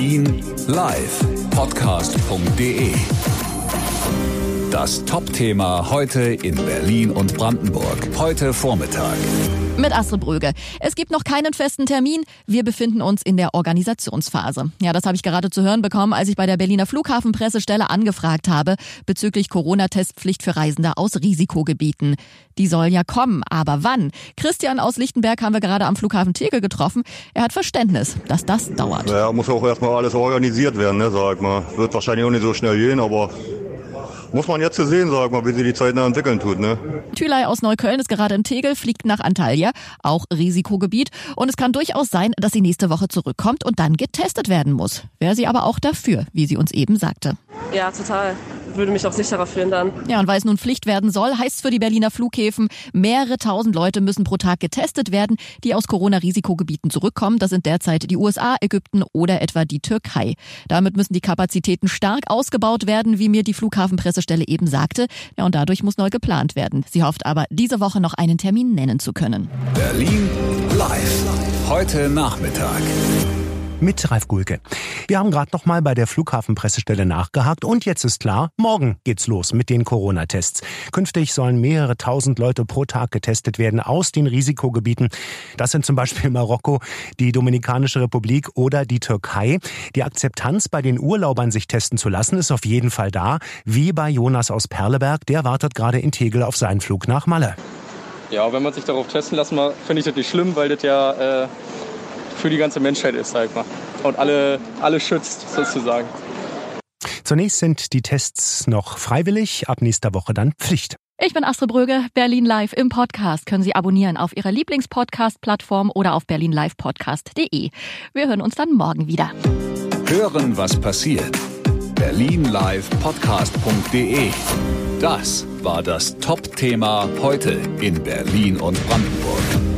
Berlin live Podcast.de. Das Top-Thema heute in Berlin und Brandenburg. Heute Vormittag. Mit Astrid Bröge. Es gibt noch keinen festen Termin. Wir befinden uns in der Organisationsphase. Ja, das habe ich gerade zu hören bekommen, als ich bei der Berliner Flughafenpressestelle angefragt habe bezüglich Corona-Testpflicht für Reisende aus Risikogebieten. Die soll ja kommen, aber wann? Christian aus Lichtenberg haben wir gerade am Flughafen Tegel getroffen. Er hat Verständnis, dass das dauert. Ja, muss auch erstmal alles organisiert werden, ne, sag mal. Wird wahrscheinlich auch nicht so schnell gehen, aber muss man jetzt sehen, sag mal, wie sie die Zeit noch entwickeln tut, ne? Thülei aus Neukölln ist gerade in Tegel, fliegt nach Antalya, auch Risikogebiet. Und es kann durchaus sein, dass sie nächste Woche zurückkommt und dann getestet werden muss. Wäre sie aber auch dafür, wie sie uns eben sagte. Ja, total. Würde mich auch sicherer fühlen dann. Ja, und weil es nun Pflicht werden soll, heißt es für die Berliner Flughäfen, mehrere tausend Leute müssen pro Tag getestet werden, die aus Corona-Risikogebieten zurückkommen. Das sind derzeit die USA, Ägypten oder etwa die Türkei. Damit müssen die Kapazitäten stark ausgebaut werden, wie mir die Flughafenpressestelle eben sagte. Ja, und dadurch muss neu geplant werden. Sie hofft aber, diese Woche noch einen Termin nennen zu können. Berlin live. Heute Nachmittag mit Ralf Gulke. Wir haben gerade noch mal bei der Flughafenpressestelle nachgehakt und jetzt ist klar, morgen geht's los mit den Corona-Tests. Künftig sollen mehrere tausend Leute pro Tag getestet werden aus den Risikogebieten. Das sind zum Beispiel Marokko, die Dominikanische Republik oder die Türkei. Die Akzeptanz bei den Urlaubern, sich testen zu lassen, ist auf jeden Fall da, wie bei Jonas aus Perleberg. Der wartet gerade in Tegel auf seinen Flug nach Malle. Ja, wenn man sich darauf testen lassen finde ich das nicht schlimm, weil das ja äh für die ganze Menschheit ist, sag ich mal. Und alle, alle schützt sozusagen. Zunächst sind die Tests noch freiwillig, ab nächster Woche dann Pflicht. Ich bin Astrid Bröge, Berlin Live im Podcast. Können Sie abonnieren auf Ihrer Lieblingspodcast-Plattform oder auf berlinlivepodcast.de. Wir hören uns dann morgen wieder. Hören, was passiert. Berlinlivepodcast.de. Das war das Top-Thema heute in Berlin und Brandenburg.